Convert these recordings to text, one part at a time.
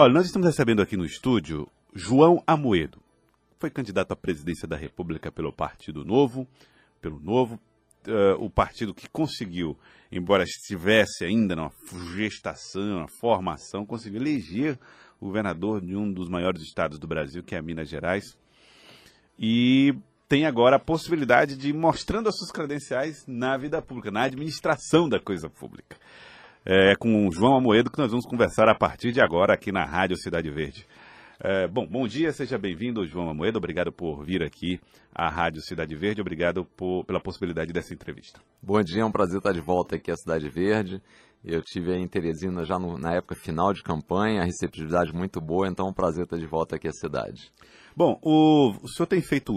Olha, nós estamos recebendo aqui no estúdio João Amoedo. Foi candidato à presidência da República pelo Partido Novo, pelo Novo, uh, o partido que conseguiu, embora estivesse ainda na gestação, na formação, conseguiu eleger o governador de um dos maiores estados do Brasil, que é Minas Gerais. E tem agora a possibilidade de ir mostrando as suas credenciais na vida pública, na administração da coisa pública. É com o João Amoedo que nós vamos conversar a partir de agora aqui na Rádio Cidade Verde. É, bom, bom dia, seja bem-vindo, João Amoedo. Obrigado por vir aqui à Rádio Cidade Verde. Obrigado por, pela possibilidade dessa entrevista. Bom dia, é um prazer estar de volta aqui à Cidade Verde. Eu tive aí em Teresina já no, na época final de campanha, a receptividade muito boa, então é um prazer estar de volta aqui à cidade. Bom, o, o senhor tem feito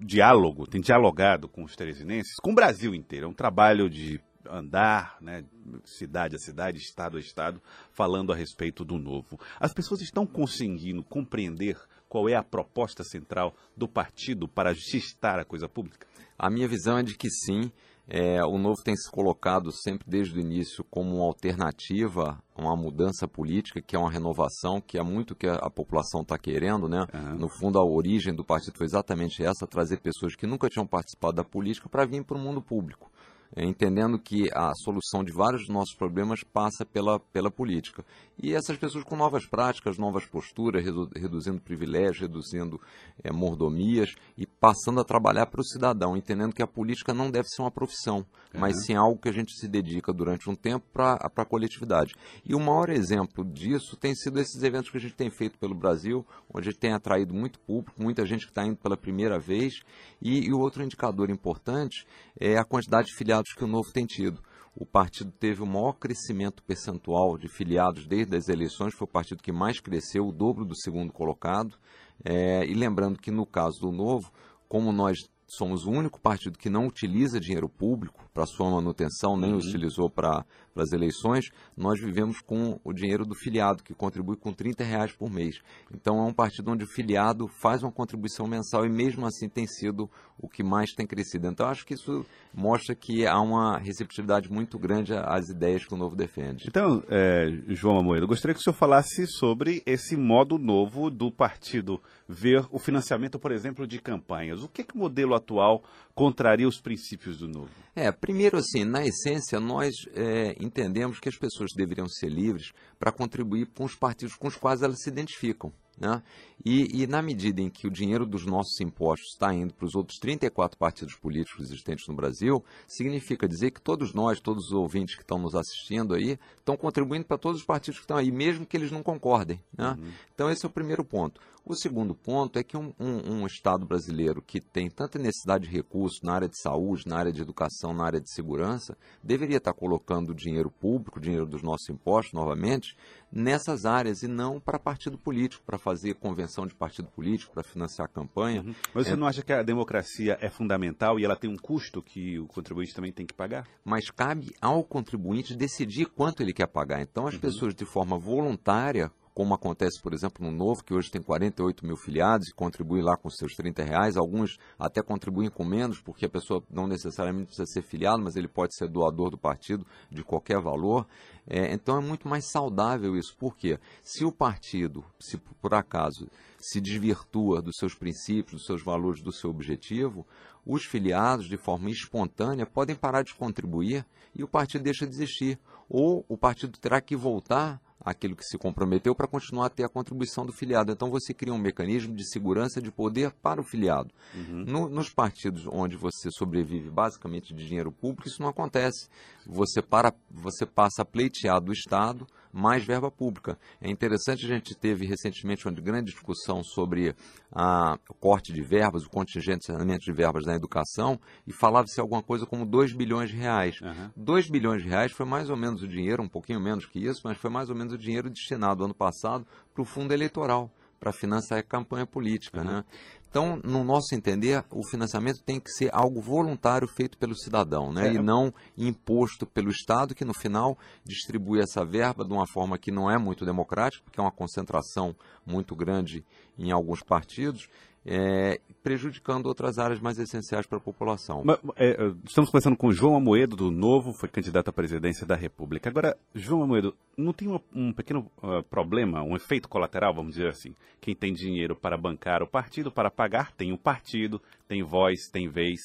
diálogo, tem dialogado com os teresinenses, com o Brasil inteiro. É um trabalho de andar, né, cidade a cidade, estado a estado, falando a respeito do novo. As pessoas estão conseguindo compreender qual é a proposta central do partido para gestar a coisa pública? A minha visão é de que sim. É, o Novo tem se colocado sempre desde o início como uma alternativa a uma mudança política, que é uma renovação, que é muito o que a, a população está querendo. Né? Uhum. No fundo, a origem do partido foi exatamente essa, trazer pessoas que nunca tinham participado da política para vir para o mundo público entendendo que a solução de vários dos nossos problemas passa pela, pela política. E essas pessoas com novas práticas, novas posturas, redu reduzindo privilégios, reduzindo é, mordomias e passando a trabalhar para o cidadão, entendendo que a política não deve ser uma profissão, uhum. mas sim algo que a gente se dedica durante um tempo para a coletividade. E o maior exemplo disso tem sido esses eventos que a gente tem feito pelo Brasil, onde a gente tem atraído muito público, muita gente que está indo pela primeira vez. E, e o outro indicador importante é a quantidade de filiados que o Novo tem tido. O partido teve o maior crescimento percentual de filiados desde as eleições, foi o partido que mais cresceu, o dobro do segundo colocado. É, e lembrando que no caso do Novo, como nós somos o único partido que não utiliza dinheiro público para sua manutenção, nem uhum. utilizou para as eleições, nós vivemos com o dinheiro do filiado, que contribui com 30 reais por mês. Então é um partido onde o filiado faz uma contribuição mensal e mesmo assim tem sido o que mais tem crescido. Então acho que isso mostra que há uma receptividade muito grande às ideias que o Novo defende. Então, é, João Amoedo, eu gostaria que o senhor falasse sobre esse modo novo do partido ver o financiamento, por exemplo, de campanhas. O que, que o modelo atual contraria os princípios do Novo? É, primeiro assim, na essência, nós é, entendemos que as pessoas deveriam ser livres para contribuir com os partidos com os quais elas se identificam. Né? E, e, na medida em que o dinheiro dos nossos impostos está indo para os outros 34 partidos políticos existentes no Brasil, significa dizer que todos nós, todos os ouvintes que estão nos assistindo aí, estão contribuindo para todos os partidos que estão aí, mesmo que eles não concordem. Né? Uhum. Então, esse é o primeiro ponto. O segundo ponto é que um, um, um, Estado brasileiro que tem tanta necessidade de recursos na área de saúde, na área de educação, na área de segurança, deveria estar colocando dinheiro público, dinheiro dos nossos impostos, novamente, nessas áreas e não para partido político, para fazer convenção de partido político, para financiar a campanha. Uhum. Mas você é... não acha que a democracia é fundamental e ela tem um custo que o contribuinte também tem que pagar? Mas cabe ao contribuinte decidir quanto ele quer pagar. Então, as uhum. pessoas, de forma voluntária, como acontece, por exemplo, no Novo, que hoje tem 48 mil filiados e contribui lá com seus 30 reais. Alguns até contribuem com menos, porque a pessoa não necessariamente precisa ser filiado, mas ele pode ser doador do partido de qualquer valor. É, então é muito mais saudável isso. Por quê? Se o partido, se por acaso se desvirtua dos seus princípios, dos seus valores, do seu objetivo, os filiados, de forma espontânea, podem parar de contribuir e o partido deixa de existir. Ou o partido terá que voltar aquilo que se comprometeu para continuar a ter a contribuição do filiado. Então você cria um mecanismo de segurança de poder para o filiado. Uhum. No, nos partidos onde você sobrevive basicamente de dinheiro público, isso não acontece. Você, para, você passa a pleitear do Estado mais verba pública. É interessante, a gente teve recentemente uma grande discussão sobre a, o corte de verbas, o contingenciamento de verbas na educação, e falava-se alguma coisa como 2 bilhões de reais. Uhum. 2 bilhões de reais foi mais ou menos o dinheiro, um pouquinho menos que isso, mas foi mais ou menos o dinheiro destinado ano passado para o fundo eleitoral para financiar a campanha política. Uhum. Né? Então, no nosso entender, o financiamento tem que ser algo voluntário feito pelo cidadão, né? É. e não imposto pelo Estado, que no final distribui essa verba de uma forma que não é muito democrática, porque é uma concentração muito grande em alguns partidos. É, prejudicando outras áreas mais essenciais para a população. Mas, é, estamos conversando com João Amoedo, do Novo, foi candidato à presidência da República. Agora, João Amoedo, não tem um, pequeno uh, problema, um efeito colateral, vamos dizer assim? Quem tem dinheiro para bancar o partido, para pagar, tem o partido, tem voz, tem vez.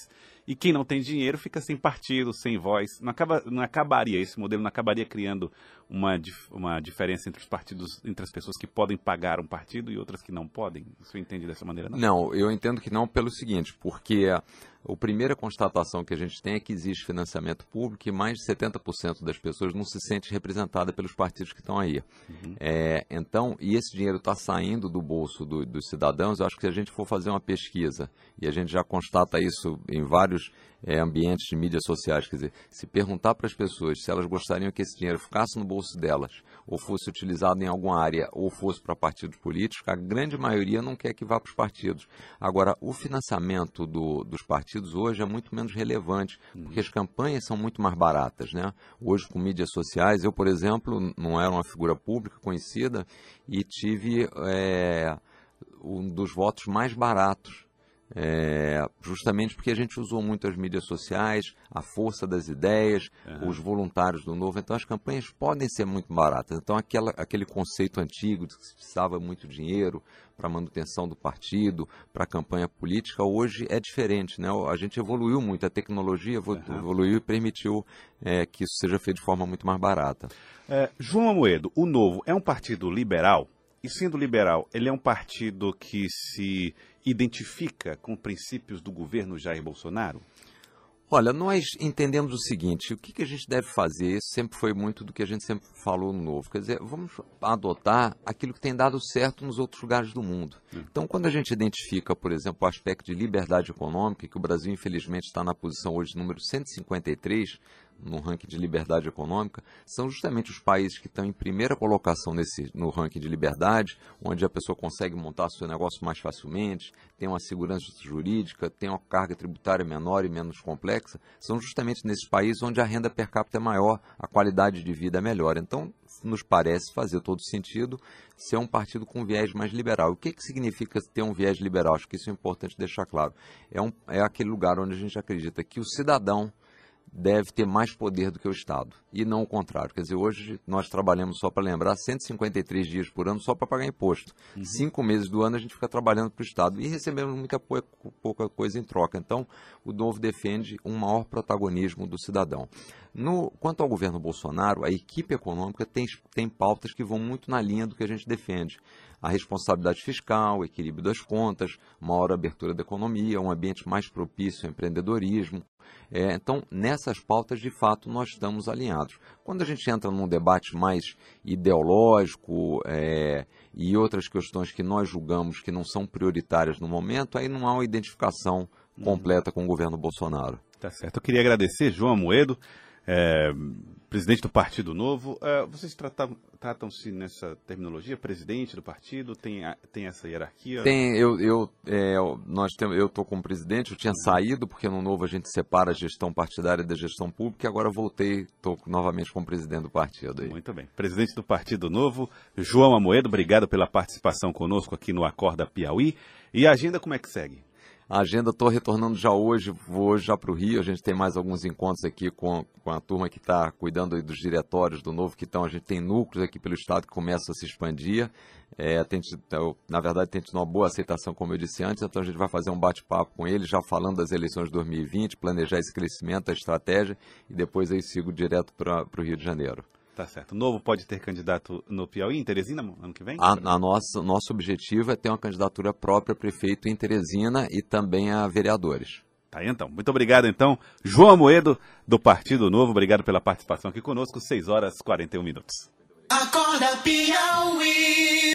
E quem não tem dinheiro fica sem partido, sem voz. Não, acaba, não acabaria, esse modelo não acabaria criando uma, uma diferença entre os partidos, entre as pessoas que podem pagar um partido e outras que não podem? Você entende dessa maneira? Não, não eu entendo que não pelo seguinte, porque a primeira constatação que a gente tem é que existe financiamento público e mais de 70% das pessoas não se sente representada pelos partidos que estão aí. Uhum. É, então, e esse dinheiro está saindo do bolso do, dos cidadãos, eu acho que se a gente for fazer uma pesquisa, e a gente já constata isso em vários é, ambientes de mídias sociais. Quer dizer, se perguntar para as pessoas se elas gostariam que esse dinheiro ficasse no bolso delas, ou fosse utilizado em alguma área, ou fosse para partidos políticos, a grande maioria não quer que vá para os partidos. Agora, o financiamento do, dos partidos hoje é muito menos relevante, porque as campanhas são muito mais baratas. Né? Hoje, com mídias sociais, eu, por exemplo, não era uma figura pública conhecida e tive é, um dos votos mais baratos é, justamente porque a gente usou muito as mídias sociais, a força das ideias, uhum. os voluntários do novo. Então as campanhas podem ser muito baratas. Então aquela, aquele conceito antigo de que se precisava muito dinheiro para a manutenção do partido, para a campanha política, hoje é diferente. Né? A gente evoluiu muito, a tecnologia uhum. evoluiu e permitiu é, que isso seja feito de forma muito mais barata. É, João Amoedo, o Novo é um partido liberal? E sendo liberal, ele é um partido que se identifica com princípios do governo Jair Bolsonaro? Olha, nós entendemos o seguinte: o que, que, a gente deve fazer? Isso sempre foi muito do que a gente sempre falou no novo. Quer dizer, vamos adotar aquilo que tem dado certo nos outros lugares do mundo. Hum. Então, quando a gente identifica, por exemplo, o aspecto de liberdade econômica, que o Brasil, infelizmente, está na posição hoje número 153 no ranking de liberdade econômica, são justamente os países que estão em primeira colocação nesse, no ranking de liberdade, onde a pessoa consegue montar seu negócio mais facilmente, tem uma segurança jurídica, tem uma carga tributária menor e menos complexa, são justamente nesses países onde a renda per capita é maior, a qualidade de vida é melhor. Então, nos parece fazer todo sentido ser um partido com viés mais liberal. O que, que significa ter um viés liberal? Acho que isso é importante deixar claro. É, um, é aquele lugar onde a gente acredita que o cidadão deve ter mais poder do que o Estado, e não o contrário. Quer dizer, hoje nós trabalhamos, só para lembrar, 153 dias por ano só para pagar imposto. Uhum. Cinco meses do ano a gente fica trabalhando para o Estado e recebemos muita pouca coisa em troca. Então, o Novo defende um maior protagonismo do cidadão. No, quanto ao governo Bolsonaro, a equipe econômica tem, tem pautas que vão muito na linha do que a gente defende. A responsabilidade fiscal, o equilíbrio das contas, maior abertura da economia, um ambiente mais propício ao empreendedorismo, é, então, nessas pautas, de fato, nós estamos alinhados. Quando a gente entra num debate mais ideológico é, e outras questões que nós julgamos que não são prioritárias no momento, aí não há uma identificação completa com o governo Bolsonaro. Tá certo. Eu queria agradecer, João Moedo é, presidente do Partido Novo. É, vocês tratam-se nessa terminologia, presidente do partido? Tem, tem essa hierarquia? Tem, eu eu é, nós tem, eu estou como presidente, eu tinha saído, porque no Novo a gente separa a gestão partidária da gestão pública, e agora voltei, estou novamente como presidente do partido. Aí. Muito bem. Presidente do Partido Novo, João Amoedo, obrigado pela participação conosco aqui no Acorda Piauí. E a agenda como é que segue? A agenda estou retornando já hoje, vou hoje já para o Rio. A gente tem mais alguns encontros aqui com, com a turma que está cuidando dos diretórios do novo, que estão. A gente tem núcleos aqui pelo estado que começam a se expandir. É, tem, na verdade, tem tido uma boa aceitação, como eu disse antes, então a gente vai fazer um bate-papo com eles, já falando das eleições de 2020, planejar esse crescimento, a estratégia, e depois aí sigo direto para o Rio de Janeiro. Tá certo. O Novo pode ter candidato no Piauí, em Teresina, ano que vem? A, a nossa, nosso objetivo é ter uma candidatura própria a prefeito em Teresina e também a vereadores. Tá aí, então. Muito obrigado, então. João Moedo, do Partido Novo, obrigado pela participação aqui conosco. 6 horas e 41 minutos. Acorda, Piauí.